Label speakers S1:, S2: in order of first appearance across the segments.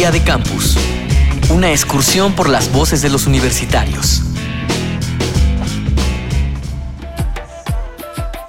S1: Día de Campus. Una excursión por las voces de los universitarios.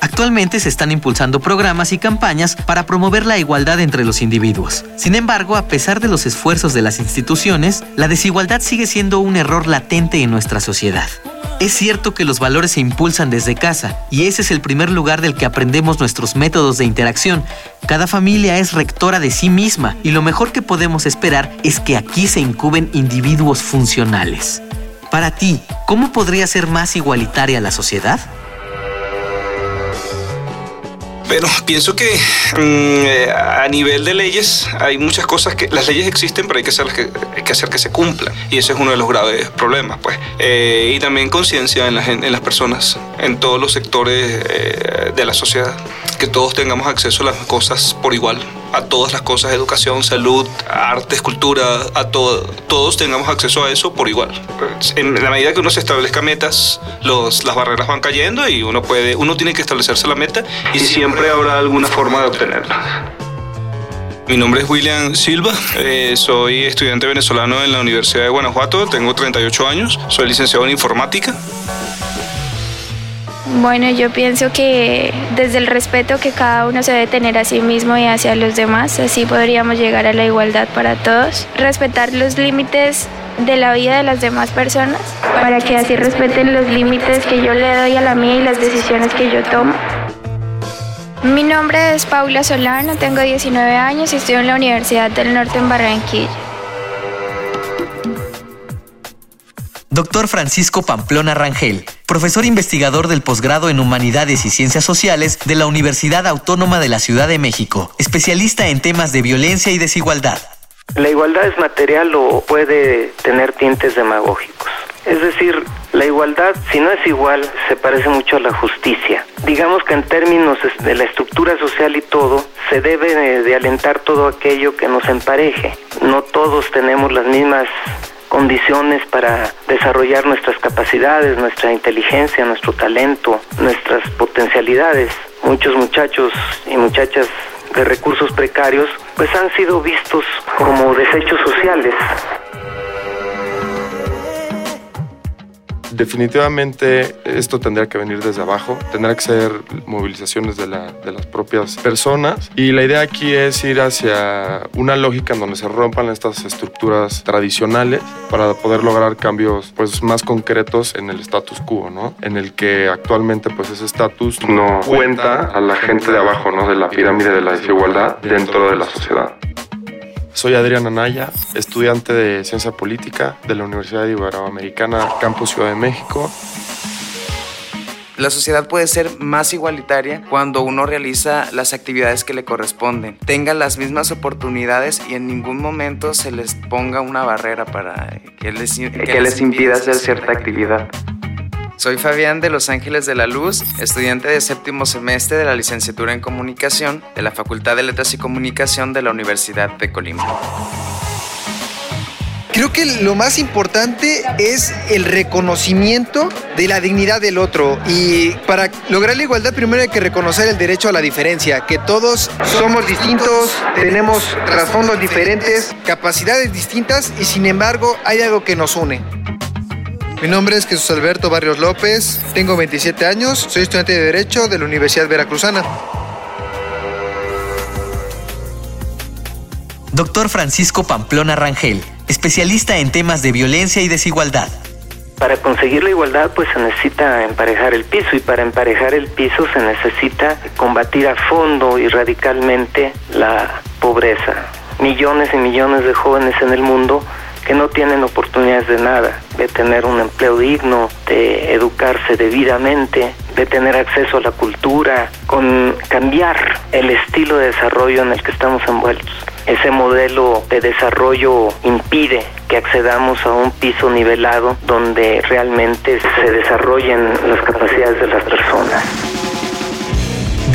S1: Actualmente se están impulsando programas y campañas para promover la igualdad entre los individuos. Sin embargo, a pesar de los esfuerzos de las instituciones, la desigualdad sigue siendo un error latente en nuestra sociedad. Es cierto que los valores se impulsan desde casa y ese es el primer lugar del que aprendemos nuestros métodos de interacción. Cada familia es rectora de sí misma y lo mejor que podemos esperar es que aquí se incuben individuos funcionales. Para ti, ¿cómo podría ser más igualitaria la sociedad?
S2: Bueno, pienso que mm, eh, a nivel de leyes hay muchas cosas que las leyes existen, pero hay que, hacer que, que hacer que se cumplan. Y ese es uno de los graves problemas, pues. Eh, y también conciencia en, en, las personas, en todos los sectores eh, de la sociedad, que todos tengamos acceso a las cosas por igual a todas las cosas, educación, salud, arte, cultura, a todo, todos tengamos acceso a eso por igual. En la medida que uno se establezca metas, los, las barreras van cayendo y uno puede, uno tiene que establecerse la meta y siempre habrá alguna forma de obtenerla. Mi nombre es William Silva, eh, soy estudiante venezolano en la Universidad de Guanajuato, tengo 38 años, soy licenciado en informática.
S3: Bueno, yo pienso que desde el respeto que cada uno se debe tener a sí mismo y hacia los demás, así podríamos llegar a la igualdad para todos. Respetar los límites de la vida de las demás personas para que así respeten los límites que yo le doy a la mía y las decisiones que yo tomo. Mi nombre es Paula Solano, tengo 19 años y estoy en la Universidad del Norte en Barranquilla.
S1: Doctor Francisco Pamplona Rangel, profesor investigador del posgrado en Humanidades y Ciencias Sociales de la Universidad Autónoma de la Ciudad de México, especialista en temas de violencia y desigualdad.
S4: La igualdad es material o puede tener tintes demagógicos. Es decir, la igualdad, si no es igual, se parece mucho a la justicia. Digamos que en términos de la estructura social y todo, se debe de, alentar todo aquello que nos empareje. No todos tenemos las mismas condiciones para desarrollar nuestras capacidades, nuestra inteligencia, nuestro talento, nuestras potencialidades. Muchos muchachos y muchachas de recursos precarios pues han sido vistos como desechos sociales
S5: Definitivamente esto tendría que venir desde abajo, tendrá que ser movilizaciones de, las propias personas y la idea aquí es ir hacia una lógica en donde se rompan estas estructuras tradicionales para poder lograr cambios pues más concretos en el status quo, ¿no? En el que actualmente pues ese estatus no cuenta a la gente de abajo, ¿no? De la pirámide de la desigualdad dentro de la sociedad. Soy Adrián Anaya, estudiante de Ciencia Política de la Universidad Iberoamericana, Campus Ciudad de México.
S6: La sociedad puede ser más igualitaria cuando uno realiza las actividades que le corresponden, tenga las mismas oportunidades y en ningún momento se les ponga una barrera para que les, que les impida hacer cierta actividad. Soy Fabián de Los Ángeles de la Luz, estudiante de séptimo semestre de la licenciatura en comunicación de la Facultad de Letras y Comunicación de la Universidad de Colima.
S7: Creo que lo más importante es el reconocimiento de la dignidad del otro y para lograr la igualdad primero hay que reconocer el derecho a la diferencia, que todos somos distintos, tenemos trasfondos diferentes, capacidades distintas y sin embargo hay algo que nos une. Mi nombre es Jesús Alberto Barrios López, tengo 27 años, soy estudiante de Derecho de la Universidad Veracruzana.
S1: Doctor Francisco Pamplona Rangel, especialista en temas de violencia y desigualdad.
S4: Para conseguir la igualdad pues se necesita emparejar el piso y para emparejar el piso se necesita combatir a fondo y radicalmente la pobreza. Millones y millones de jóvenes en el mundo que no tienen oportunidades de nada, de tener un empleo digno, de educarse debidamente, de tener acceso a la cultura, con cambiar el estilo de desarrollo en el que estamos envueltos. Ese modelo de desarrollo impide que accedamos a un piso nivelado donde realmente se desarrollen las capacidades de las personas.